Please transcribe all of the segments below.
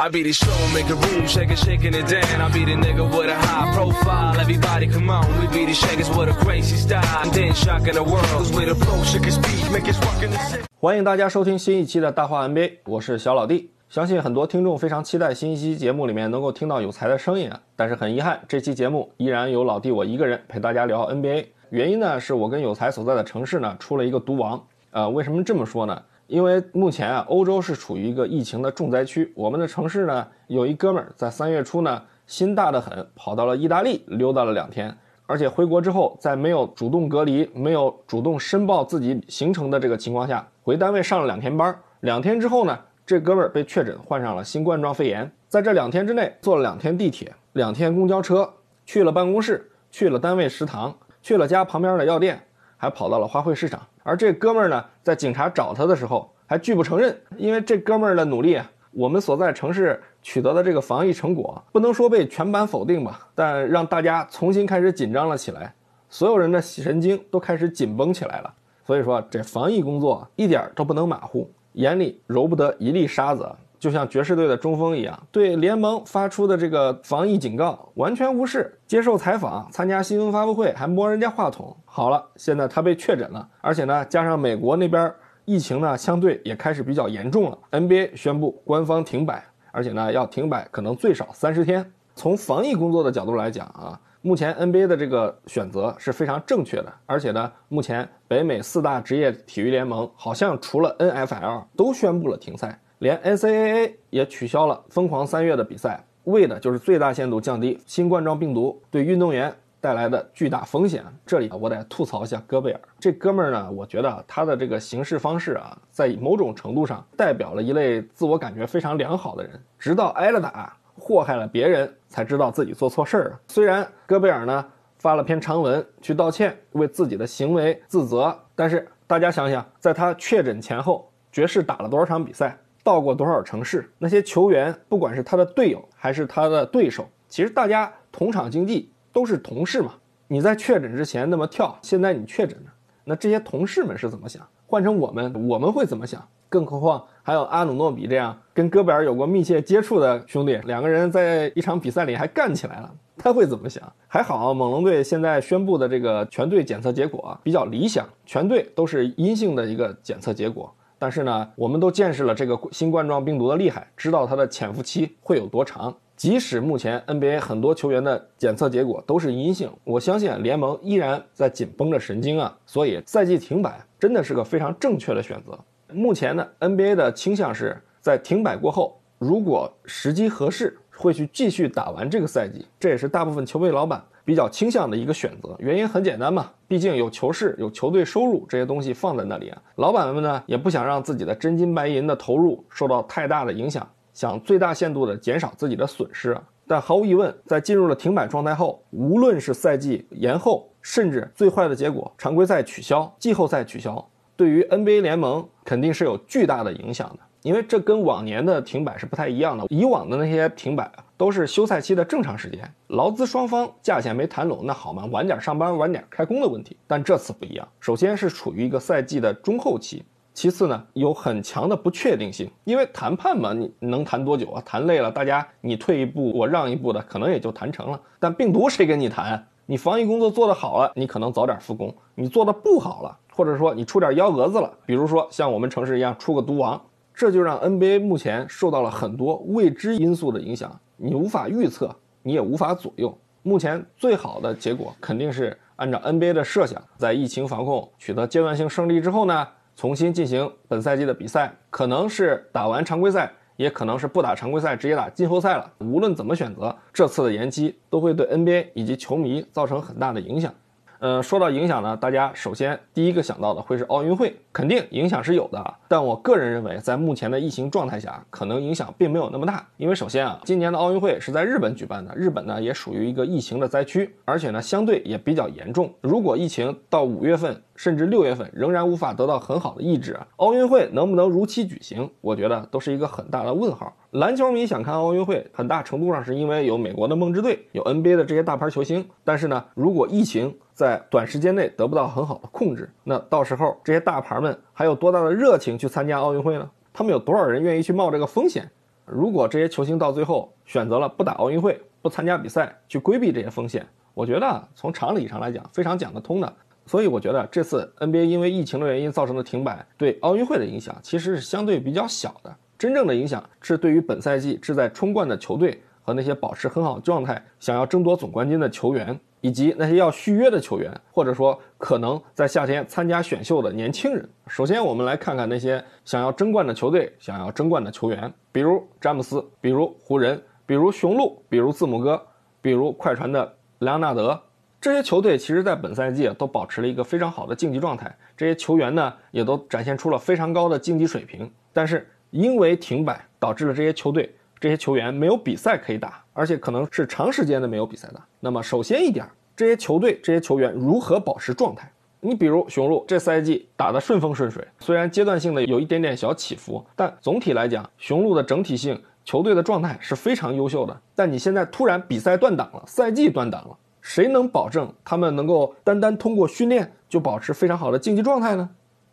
I be the show, make a room, shake it, shaking it down. I be the nigga with a high profile. Everybody come on, we be the shakers with a crazy style. And then shocking the world, cause we the pro, shake his speed, make it rockin' the city. 欢迎大家收听新一期的大话 NBA，我是小老弟。相信很多听众非常期待新一期节目里面能够听到有才的声音啊，但是很遗憾，这期节目依然由老弟我一个人陪大家聊 NBA。原因呢是我跟有才所在的城市呢出了一个毒王。呃，为什么这么说呢？因为目前啊，欧洲是处于一个疫情的重灾区。我们的城市呢，有一哥们儿在三月初呢，心大得很，跑到了意大利溜达了两天，而且回国之后，在没有主动隔离、没有主动申报自己行程的这个情况下，回单位上了两天班。两天之后呢，这哥们儿被确诊患上了新冠状肺炎。在这两天之内，坐了两天地铁、两天公交车，去了办公室，去了单位食堂，去了家旁边的药店，还跑到了花卉市场。而这哥们儿呢，在警察找他的时候还拒不承认，因为这哥们儿的努力，我们所在城市取得的这个防疫成果，不能说被全盘否定吧，但让大家重新开始紧张了起来，所有人的神经都开始紧绷起来了。所以说，这防疫工作一点都不能马虎，眼里揉不得一粒沙子。就像爵士队的中锋一样，对联盟发出的这个防疫警告完全无视。接受采访、参加新闻发布会，还摸人家话筒。好了，现在他被确诊了，而且呢，加上美国那边疫情呢，相对也开始比较严重了。NBA 宣布官方停摆，而且呢，要停摆可能最少三十天。从防疫工作的角度来讲啊，目前 NBA 的这个选择是非常正确的。而且呢，目前北美四大职业体育联盟好像除了 NFL 都宣布了停赛。连 NCAA 也取消了疯狂三月的比赛，为的就是最大限度降低新冠状病毒对运动员带来的巨大风险。这里啊我得吐槽一下戈贝尔，这哥们儿呢，我觉得他的这个行事方式啊，在某种程度上代表了一类自我感觉非常良好的人，直到挨了打，祸害了别人，才知道自己做错事儿了。虽然戈贝尔呢发了篇长文去道歉，为自己的行为自责，但是大家想想，在他确诊前后，爵士打了多少场比赛？到过多少城市？那些球员，不管是他的队友还是他的对手，其实大家同场竞技都是同事嘛。你在确诊之前那么跳，现在你确诊了，那这些同事们是怎么想？换成我们，我们会怎么想？更何况还有阿努诺比这样跟戈贝尔有过密切接触的兄弟，两个人在一场比赛里还干起来了，他会怎么想？还好，猛龙队现在宣布的这个全队检测结果比较理想，全队都是阴性的一个检测结果。但是呢，我们都见识了这个新冠状病毒的厉害，知道它的潜伏期会有多长。即使目前 NBA 很多球员的检测结果都是阴性，我相信联盟依然在紧绷着神经啊。所以赛季停摆真的是个非常正确的选择。目前呢，NBA 的倾向是在停摆过后，如果时机合适，会去继续打完这个赛季。这也是大部分球队老板比较倾向的一个选择。原因很简单嘛，毕竟有球市、有球队收入这些东西放在那里啊。老板们呢也不想让自己的真金白银的投入受到太大的影响，想最大限度的减少自己的损失。但毫无疑问，在进入了停摆状态后，无论是赛季延后，甚至最坏的结果常规赛取消、季后赛取消，对于 NBA 联盟肯定是有巨大的影响的。因为这跟往年的停摆是不太一样的。以往的那些停摆啊，都是休赛期的正常时间，劳资双方价钱没谈拢，那好嘛，晚点上班，晚点开工的问题。但这次不一样，首先是处于一个赛季的中后期，其次呢，有很强的不确定性。因为谈判嘛，你能谈多久啊？谈累了，大家你退一步，我让一步的，可能也就谈成了。但病毒谁跟你谈？你防疫工作做得好了，你可能早点复工；你做的不好了，或者说你出点幺蛾子了，比如说像我们城市一样出个毒王。这就让 NBA 目前受到了很多未知因素的影响，你无法预测，你也无法左右。目前最好的结果肯定是按照 NBA 的设想，在疫情防控取得阶段性胜利之后呢，重新进行本赛季的比赛，可能是打完常规赛，也可能是不打常规赛，直接打季后赛了。无论怎么选择，这次的延期都会对 NBA 以及球迷造成很大的影响。呃，说到影响呢，大家首先第一个想到的会是奥运会，肯定影响是有的。但我个人认为，在目前的疫情状态下，可能影响并没有那么大。因为首先啊，今年的奥运会是在日本举办的，日本呢也属于一个疫情的灾区，而且呢相对也比较严重。如果疫情到五月份甚至六月份仍然无法得到很好的抑制，奥运会能不能如期举行，我觉得都是一个很大的问号。篮球迷想看奥运会，很大程度上是因为有美国的梦之队，有 NBA 的这些大牌球星。但是呢，如果疫情在短时间内得不到很好的控制，那到时候这些大牌们还有多大的热情去参加奥运会呢？他们有多少人愿意去冒这个风险？如果这些球星到最后选择了不打奥运会、不参加比赛，去规避这些风险，我觉得从常理上来讲非常讲得通的。所以我觉得这次 NBA 因为疫情的原因造成的停摆，对奥运会的影响其实是相对比较小的。真正的影响是对于本赛季志在冲冠的球队和那些保持很好状态、想要争夺总冠军的球员，以及那些要续约的球员，或者说可能在夏天参加选秀的年轻人。首先，我们来看看那些想要争冠的球队、想要争冠的球员，比如詹姆斯，比如湖人，比如雄鹿，比如字母哥，比如快船的莱昂纳德。这些球队其实，在本赛季都保持了一个非常好的竞技状态，这些球员呢，也都展现出了非常高的竞技水平，但是。因为停摆导致了这些球队、这些球员没有比赛可以打，而且可能是长时间的没有比赛打。那么，首先一点，这些球队、这些球员如何保持状态？你比如雄鹿这赛季打得顺风顺水，虽然阶段性的有一点点小起伏，但总体来讲，雄鹿的整体性球队的状态是非常优秀的。但你现在突然比赛断档了，赛季断档了，谁能保证他们能够单单通过训练就保持非常好的竞技状态呢？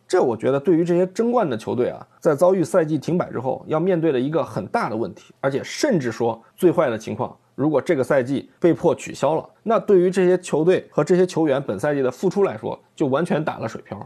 这我觉得对于这些争冠的球队啊，在遭遇赛季停摆之后，要面对的一个很大的问题，而且甚至说最坏的情况，如果这个赛季被迫取消了，那对于这些球队和这些球员本赛季的付出来说，就完全打了水漂。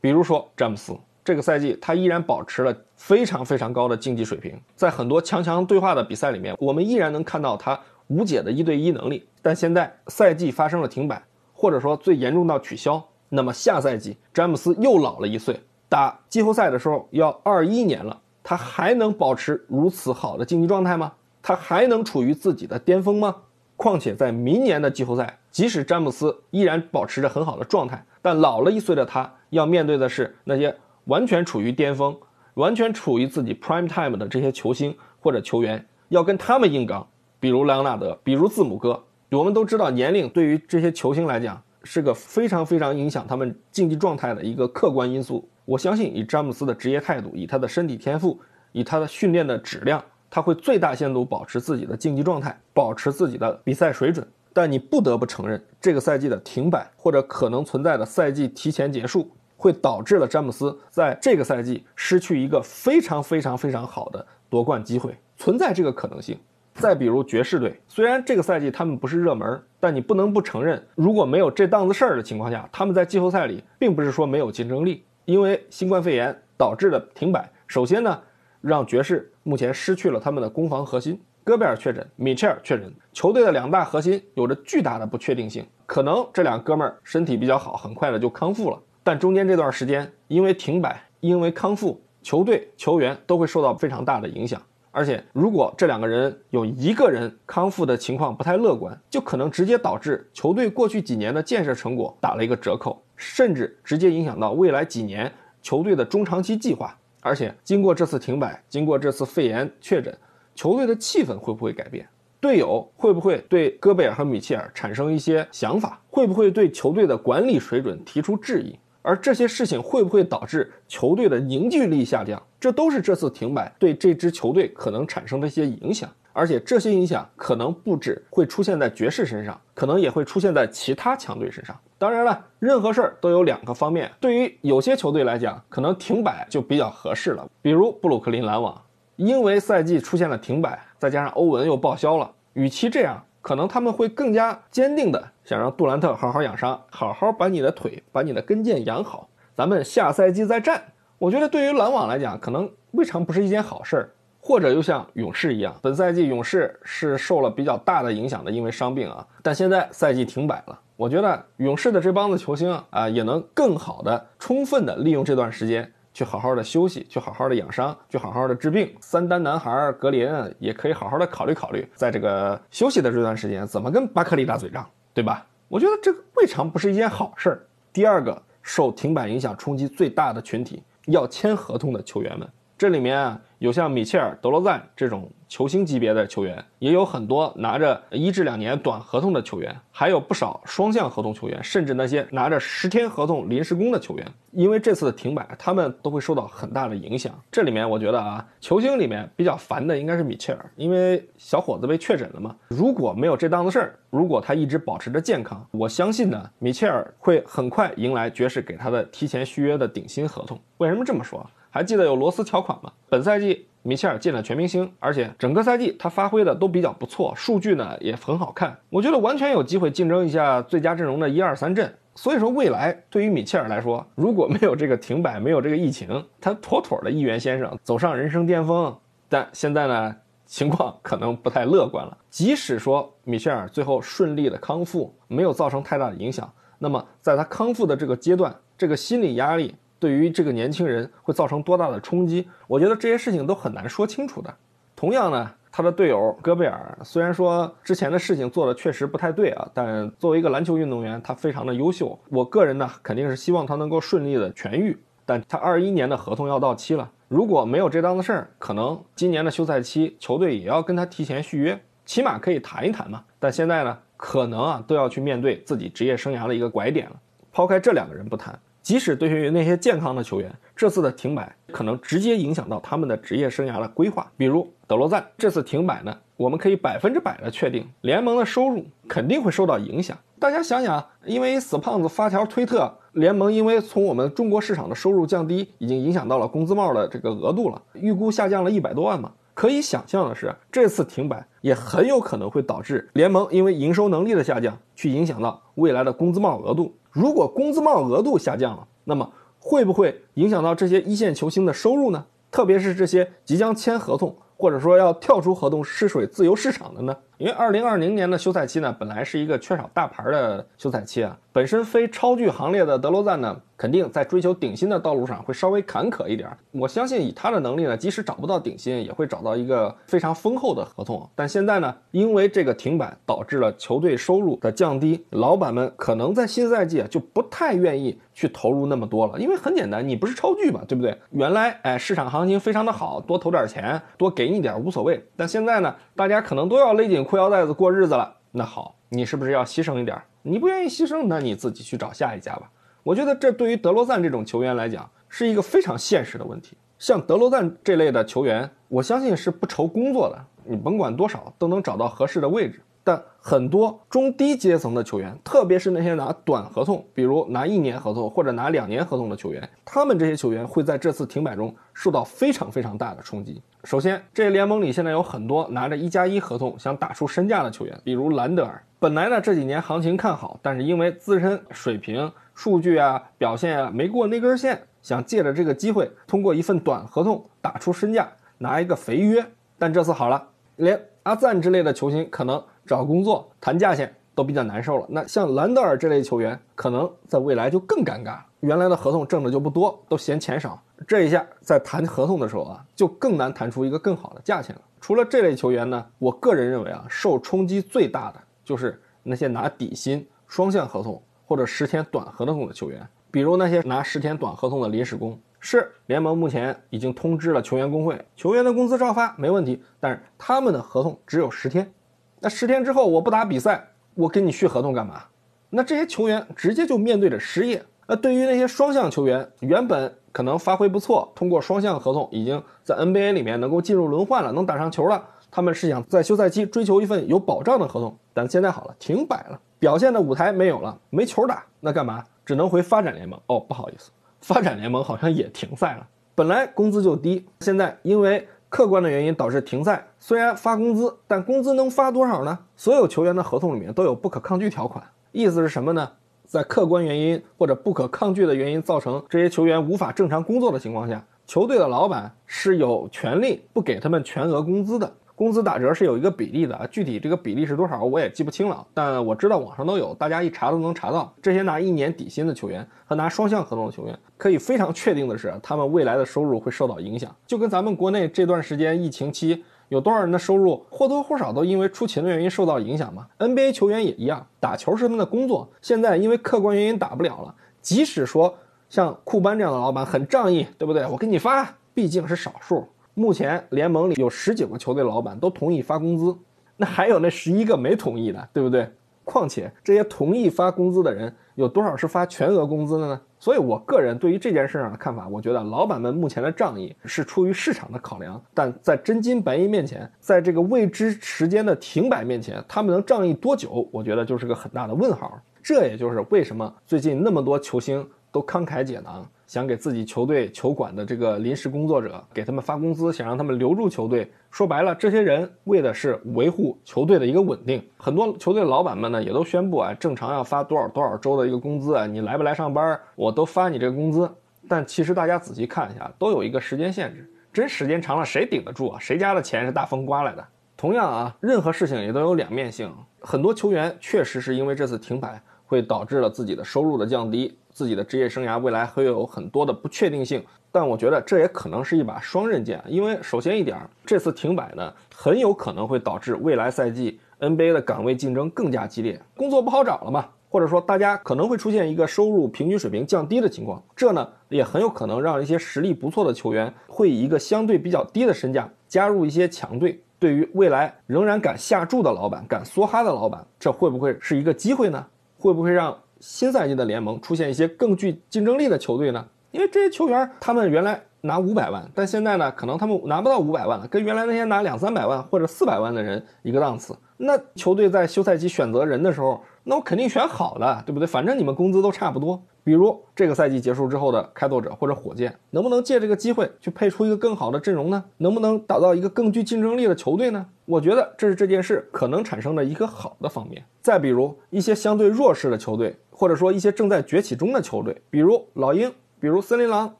比如说詹姆斯，这个赛季他依然保持了非常非常高的竞技水平，在很多强强对话的比赛里面，我们依然能看到他无解的一对一能力。但现在赛季发生了停摆，或者说最严重到取消。那么下赛季，詹姆斯又老了一岁，打季后赛的时候要二一年了，他还能保持如此好的竞技状态吗？他还能处于自己的巅峰吗？况且在明年的季后赛，即使詹姆斯依然保持着很好的状态，但老了一岁的他要面对的是那些完全处于巅峰、完全处于自己 prime time 的这些球星或者球员，要跟他们硬刚，比如莱昂纳德，比如字母哥。我们都知道，年龄对于这些球星来讲。是个非常非常影响他们竞技状态的一个客观因素。我相信，以詹姆斯的职业态度，以他的身体天赋，以他的训练的质量，他会最大限度保持自己的竞技状态，保持自己的比赛水准。但你不得不承认，这个赛季的停摆或者可能存在的赛季提前结束，会导致了詹姆斯在这个赛季失去一个非常非常非常好的夺冠机会，存在这个可能性。再比如爵士队，虽然这个赛季他们不是热门，但你不能不承认，如果没有这档子事儿的情况下，他们在季后赛里并不是说没有竞争力。因为新冠肺炎导致的停摆，首先呢，让爵士目前失去了他们的攻防核心，戈贝尔确诊，米切尔确诊，球队的两大核心有着巨大的不确定性。可能这两哥们儿身体比较好，很快的就康复了，但中间这段时间因为停摆，因为康复，球队球员都会受到非常大的影响。而且，如果这两个人有一个人康复的情况不太乐观，就可能直接导致球队过去几年的建设成果打了一个折扣，甚至直接影响到未来几年球队的中长期计划。而且，经过这次停摆，经过这次肺炎确诊，球队的气氛会不会改变？队友会不会对戈贝尔和米切尔产生一些想法？会不会对球队的管理水准提出质疑？而这些事情会不会导致球队的凝聚力下降？这都是这次停摆对这支球队可能产生的一些影响。而且这些影响可能不止会出现在爵士身上，可能也会出现在其他强队身上。当然了，任何事儿都有两个方面。对于有些球队来讲，可能停摆就比较合适了。比如布鲁克林篮网，因为赛季出现了停摆，再加上欧文又报销了，与其这样。可能他们会更加坚定的想让杜兰特好好养伤，好好把你的腿、把你的跟腱养好，咱们下赛季再战。我觉得对于篮网来讲，可能未尝不是一件好事儿。或者又像勇士一样，本赛季勇士是受了比较大的影响的，因为伤病啊。但现在赛季停摆了，我觉得勇士的这帮子球星啊，也能更好的、充分的利用这段时间。去好好的休息，去好好的养伤，去好好的治病。三单男孩格林也可以好好的考虑考虑，在这个休息的这段时间，怎么跟巴克利打嘴仗，对吧？我觉得这个未尝不是一件好事儿。第二个受停摆影响冲击最大的群体，要签合同的球员们，这里面啊有像米切尔、德罗赞这种。球星级别的球员也有很多拿着一至两年短合同的球员，还有不少双向合同球员，甚至那些拿着十天合同临时工的球员。因为这次的停摆，他们都会受到很大的影响。这里面我觉得啊，球星里面比较烦的应该是米切尔，因为小伙子被确诊了嘛。如果没有这档子事儿，如果他一直保持着健康，我相信呢，米切尔会很快迎来爵士给他的提前续约的顶薪合同。为什么这么说？还记得有罗斯条款吗？本赛季。米切尔进了全明星，而且整个赛季他发挥的都比较不错，数据呢也很好看。我觉得完全有机会竞争一下最佳阵容的一二三阵。所以说，未来对于米切尔来说，如果没有这个停摆，没有这个疫情，他妥妥的一员先生走上人生巅峰。但现在呢，情况可能不太乐观了。即使说米切尔最后顺利的康复，没有造成太大的影响，那么在他康复的这个阶段，这个心理压力。对于这个年轻人会造成多大的冲击？我觉得这些事情都很难说清楚的。同样呢，他的队友戈贝尔虽然说之前的事情做的确实不太对啊，但作为一个篮球运动员，他非常的优秀。我个人呢，肯定是希望他能够顺利的痊愈。但他二一年的合同要到期了，如果没有这档子事儿，可能今年的休赛期球队也要跟他提前续约，起码可以谈一谈嘛。但现在呢，可能啊都要去面对自己职业生涯的一个拐点了。抛开这两个人不谈。即使对于那些健康的球员，这次的停摆可能直接影响到他们的职业生涯的规划。比如德罗赞这次停摆呢，我们可以百分之百的确定，联盟的收入肯定会受到影响。大家想想，因为死胖子发条推特，联盟因为从我们中国市场的收入降低，已经影响到了工资帽的这个额度了，预估下降了一百多万嘛。可以想象的是，这次停摆也很有可能会导致联盟因为营收能力的下降，去影响到未来的工资帽额度。如果工资帽额度下降了，那么会不会影响到这些一线球星的收入呢？特别是这些即将签合同。或者说要跳出合同试水自由市场的呢？因为二零二零年的休赛期呢，本来是一个缺少大牌的休赛期啊。本身非超巨行列的德罗赞呢，肯定在追求顶薪的道路上会稍微坎坷一点。我相信以他的能力呢，即使找不到顶薪，也会找到一个非常丰厚的合同。但现在呢，因为这个停摆导致了球队收入的降低，老板们可能在新赛季啊就不太愿意去投入那么多了。因为很简单，你不是超巨嘛，对不对？原来哎市场行情非常的好，多投点钱，多给。你点无所谓，但现在呢，大家可能都要勒紧裤腰带子过日子了。那好，你是不是要牺牲一点？你不愿意牺牲，那你自己去找下一家吧。我觉得这对于德罗赞这种球员来讲，是一个非常现实的问题。像德罗赞这类的球员，我相信是不愁工作的，你甭管多少，都能找到合适的位置。但很多中低阶层的球员，特别是那些拿短合同，比如拿一年合同或者拿两年合同的球员，他们这些球员会在这次停摆中受到非常非常大的冲击。首先，这联盟里现在有很多拿着一加一合同想打出身价的球员，比如兰德尔。本来呢这几年行情看好，但是因为自身水平、数据啊、表现啊没过那根线，想借着这个机会通过一份短合同打出身价，拿一个肥约。但这次好了，连阿赞之类的球星可能。找工作谈价钱都比较难受了。那像兰德尔这类球员，可能在未来就更尴尬。原来的合同挣的就不多，都嫌钱少。这一下在谈合同的时候啊，就更难谈出一个更好的价钱了。除了这类球员呢，我个人认为啊，受冲击最大的就是那些拿底薪、双向合同或者十天短合同的球员，比如那些拿十天短合同的临时工。是联盟目前已经通知了球员工会，球员的工资照发没问题，但是他们的合同只有十天。那十天之后我不打比赛，我跟你续合同干嘛？那这些球员直接就面对着失业。那对于那些双向球员，原本可能发挥不错，通过双向合同已经在 NBA 里面能够进入轮换了，能打上球了。他们是想在休赛期追求一份有保障的合同，但现在好了，停摆了，表现的舞台没有了，没球打，那干嘛？只能回发展联盟。哦，不好意思，发展联盟好像也停赛了。本来工资就低，现在因为。客观的原因导致停赛，虽然发工资，但工资能发多少呢？所有球员的合同里面都有不可抗拒条款，意思是什么呢？在客观原因或者不可抗拒的原因造成这些球员无法正常工作的情况下，球队的老板是有权利不给他们全额工资的。工资打折是有一个比例的啊，具体这个比例是多少我也记不清了，但我知道网上都有，大家一查都能查到。这些拿一年底薪的球员和拿双向合同的球员，可以非常确定的是，他们未来的收入会受到影响，就跟咱们国内这段时间疫情期有多少人的收入或多或少都因为出勤的原因受到影响嘛？NBA 球员也一样，打球是他们的工作，现在因为客观原因打不了了。即使说像库班这样的老板很仗义，对不对？我给你发，毕竟是少数。目前联盟里有十九个球队老板都同意发工资，那还有那十一个没同意的，对不对？况且这些同意发工资的人有多少是发全额工资的呢？所以，我个人对于这件事上的看法，我觉得老板们目前的仗义是出于市场的考量，但在真金白银面前，在这个未知时间的停摆面前，他们能仗义多久？我觉得就是个很大的问号。这也就是为什么最近那么多球星都慷慨解囊，想给自己球队球馆的这个临时工作者给他们发工资，想让他们留住球队。说白了，这些人为的是维护球队的一个稳定。很多球队老板们呢，也都宣布啊，正常要发多少多少周的一个工资啊，你来不来上班，我都发你这个工资。但其实大家仔细看一下，都有一个时间限制，真时间长了，谁顶得住啊？谁家的钱是大风刮来的？同样啊，任何事情也都有两面性。很多球员确实是因为这次停摆。会导致了自己的收入的降低，自己的职业生涯未来会有很多的不确定性。但我觉得这也可能是一把双刃剑，因为首先一点，这次停摆呢，很有可能会导致未来赛季 NBA 的岗位竞争更加激烈，工作不好找了嘛，或者说大家可能会出现一个收入平均水平降低的情况，这呢也很有可能让一些实力不错的球员会以一个相对比较低的身价加入一些强队。对于未来仍然敢下注的老板、敢梭哈的老板，这会不会是一个机会呢？会不会让新赛季的联盟出现一些更具竞争力的球队呢？因为这些球员他们原来拿五百万，但现在呢，可能他们拿不到五百万了，跟原来那些拿两三百万或者四百万的人一个档次。那球队在休赛期选择人的时候，那我肯定选好的，对不对？反正你们工资都差不多。比如这个赛季结束之后的开拓者或者火箭，能不能借这个机会去配出一个更好的阵容呢？能不能打造一个更具竞争力的球队呢？我觉得这是这件事可能产生的一个好的方面。再比如一些相对弱势的球队，或者说一些正在崛起中的球队，比如老鹰，比如森林狼，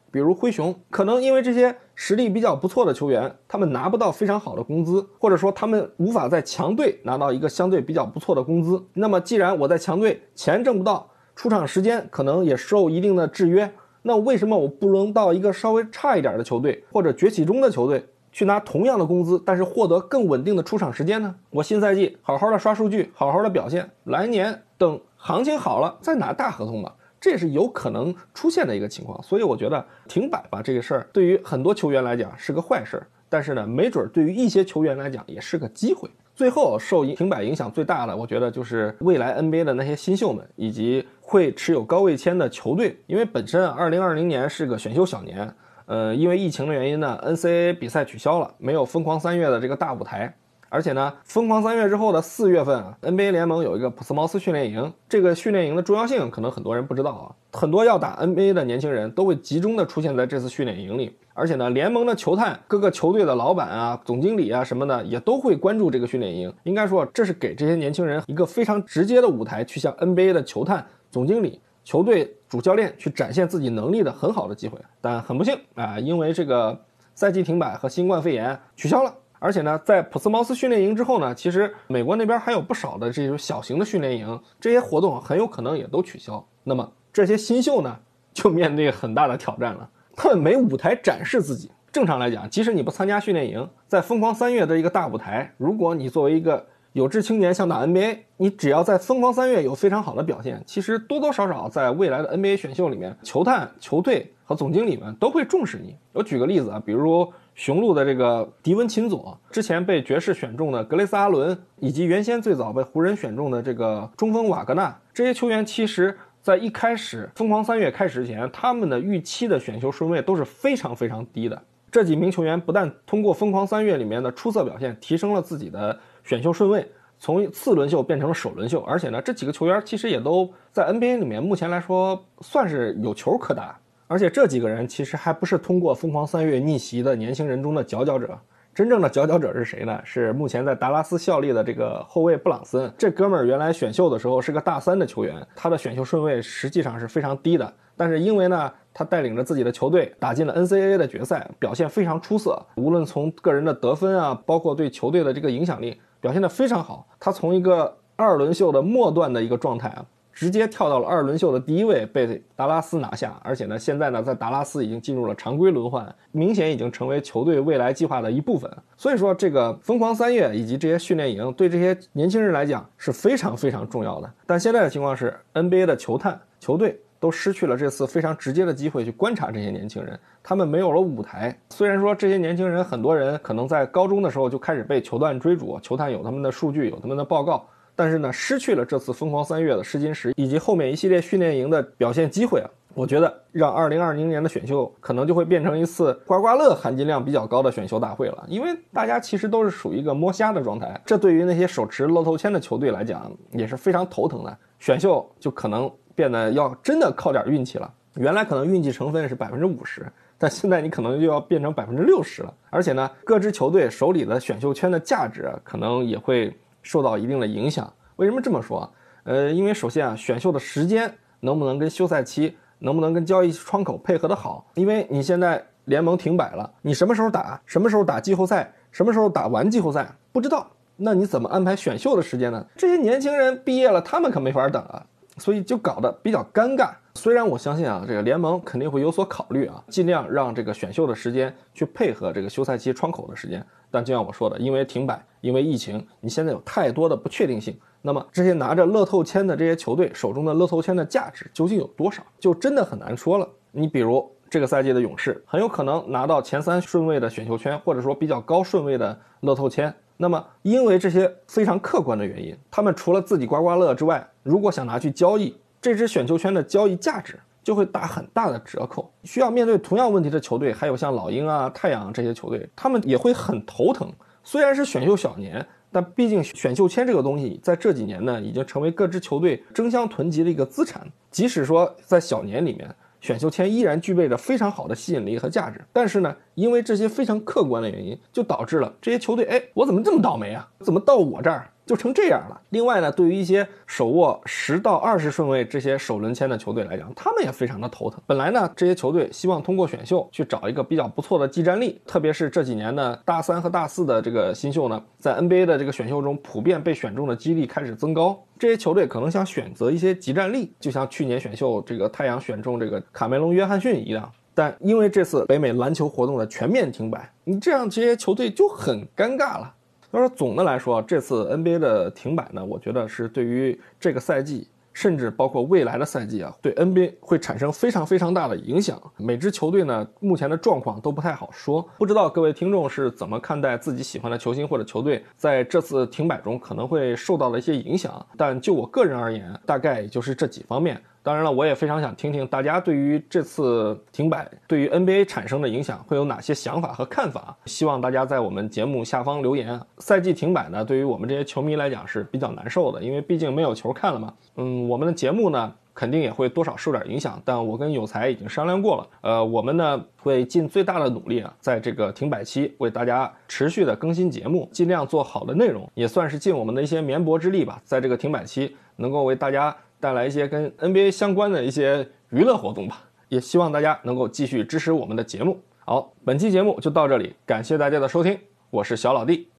比如灰熊，可能因为这些实力比较不错的球员，他们拿不到非常好的工资，或者说他们无法在强队拿到一个相对比较不错的工资。那么既然我在强队钱挣不到，出场时间可能也受一定的制约，那为什么我不能到一个稍微差一点的球队或者崛起中的球队去拿同样的工资，但是获得更稳定的出场时间呢？我新赛季好好的刷数据，好好的表现，来年等行情好了再拿大合同吧，这也是有可能出现的一个情况。所以我觉得停摆吧这个事儿对于很多球员来讲是个坏事儿，但是呢，没准对于一些球员来讲也是个机会。最后受停摆影响最大的，我觉得就是未来 NBA 的那些新秀们，以及会持有高位签的球队。因为本身二零二零年是个选秀小年，呃，因为疫情的原因呢，NCAA 比赛取消了，没有疯狂三月的这个大舞台。而且呢，疯狂三月之后的四月份，NBA 联盟有一个普斯茅斯训练营。这个训练营的重要性，可能很多人不知道啊。很多要打 NBA 的年轻人都会集中的出现在这次训练营里。而且呢，联盟的球探、各个球队的老板啊、总经理啊什么的，也都会关注这个训练营。应该说，这是给这些年轻人一个非常直接的舞台，去向 NBA 的球探、总经理、球队主教练去展现自己能力的很好的机会。但很不幸啊，因为这个赛季停摆和新冠肺炎取消了。而且呢，在普斯茅斯训练营之后呢，其实美国那边还有不少的这种小型的训练营，这些活动很有可能也都取消。那么这些新秀呢，就面对很大的挑战了，他们没舞台展示自己。正常来讲，即使你不参加训练营，在疯狂三月的一个大舞台，如果你作为一个有志青年想打 NBA，你只要在疯狂三月有非常好的表现，其实多多少少在未来的 NBA 选秀里面，球探、球队和总经理们都会重视你。我举个例子啊，比如。雄鹿的这个迪文琴佐，之前被爵士选中的格雷斯阿伦，以及原先最早被湖人选中的这个中锋瓦格纳，这些球员其实，在一开始疯狂三月开始之前，他们的预期的选秀顺位都是非常非常低的。这几名球员不但通过疯狂三月里面的出色表现，提升了自己的选秀顺位，从次轮秀变成了首轮秀，而且呢，这几个球员其实也都在 NBA 里面目前来说算是有球可打。而且这几个人其实还不是通过疯狂三月逆袭的年轻人中的佼佼者，真正的佼佼者是谁呢？是目前在达拉斯效力的这个后卫布朗森。这哥们儿原来选秀的时候是个大三的球员，他的选秀顺位实际上是非常低的。但是因为呢，他带领着自己的球队打进了 NCAA 的决赛，表现非常出色。无论从个人的得分啊，包括对球队的这个影响力，表现得非常好。他从一个二轮秀的末段的一个状态啊。直接跳到了二轮秀的第一位，被达拉斯拿下。而且呢，现在呢，在达拉斯已经进入了常规轮换，明显已经成为球队未来计划的一部分。所以说，这个疯狂三月以及这些训练营对这些年轻人来讲是非常非常重要的。但现在的情况是，NBA 的球探球队。都失去了这次非常直接的机会去观察这些年轻人，他们没有了舞台。虽然说这些年轻人很多人可能在高中的时候就开始被球探追逐，球探有他们的数据，有他们的报告，但是呢，失去了这次疯狂三月的试金石以及后面一系列训练营的表现机会啊，我觉得让二零二零年的选秀可能就会变成一次刮刮乐含金量比较高的选秀大会了，因为大家其实都是属于一个摸瞎的状态，这对于那些手持乐透签的球队来讲也是非常头疼的，选秀就可能。变得要真的靠点运气了。原来可能运气成分是百分之五十，但现在你可能就要变成百分之六十了。而且呢，各支球队手里的选秀圈的价值可能也会受到一定的影响。为什么这么说？呃，因为首先啊，选秀的时间能不能跟休赛期，能不能跟交易窗口配合的好？因为你现在联盟停摆了，你什么时候打？什么时候打季后赛？什么时候打完季后赛？不知道。那你怎么安排选秀的时间呢？这些年轻人毕业了，他们可没法等啊。所以就搞得比较尴尬。虽然我相信啊，这个联盟肯定会有所考虑啊，尽量让这个选秀的时间去配合这个休赛期窗口的时间。但就像我说的，因为停摆，因为疫情，你现在有太多的不确定性。那么这些拿着乐透签的这些球队手中的乐透签的价值究竟有多少，就真的很难说了。你比如这个赛季的勇士，很有可能拿到前三顺位的选秀圈，或者说比较高顺位的乐透签。那么，因为这些非常客观的原因，他们除了自己刮刮乐之外，如果想拿去交易，这支选秀圈的交易价值就会打很大的折扣。需要面对同样问题的球队，还有像老鹰啊、太阳这些球队，他们也会很头疼。虽然是选秀小年，但毕竟选秀签这个东西，在这几年呢，已经成为各支球队争相囤积的一个资产。即使说在小年里面，选秀签依然具备着非常好的吸引力和价值，但是呢，因为这些非常客观的原因，就导致了这些球队，哎，我怎么这么倒霉啊？怎么到我这儿？就成这样了。另外呢，对于一些手握十到二十顺位这些首轮签的球队来讲，他们也非常的头疼。本来呢，这些球队希望通过选秀去找一个比较不错的技战力，特别是这几年呢，大三和大四的这个新秀呢，在 NBA 的这个选秀中普遍被选中的几率开始增高。这些球队可能想选择一些集战力，就像去年选秀这个太阳选中这个卡梅隆·约翰逊一样。但因为这次北美篮球活动的全面停摆，你这样这些球队就很尴尬了。要说总的来说，这次 NBA 的停摆呢，我觉得是对于这个赛季，甚至包括未来的赛季啊，对 NBA 会产生非常非常大的影响。每支球队呢，目前的状况都不太好说，不知道各位听众是怎么看待自己喜欢的球星或者球队在这次停摆中可能会受到的一些影响。但就我个人而言，大概也就是这几方面。当然了，我也非常想听听大家对于这次停摆对于 NBA 产生的影响会有哪些想法和看法。希望大家在我们节目下方留言。赛季停摆呢，对于我们这些球迷来讲是比较难受的，因为毕竟没有球看了嘛。嗯，我们的节目呢肯定也会多少受点影响。但我跟有才已经商量过了，呃，我们呢会尽最大的努力啊，在这个停摆期为大家持续的更新节目，尽量做好的内容，也算是尽我们的一些绵薄之力吧。在这个停摆期，能够为大家。带来一些跟 NBA 相关的一些娱乐活动吧，也希望大家能够继续支持我们的节目。好，本期节目就到这里，感谢大家的收听，我是小老弟。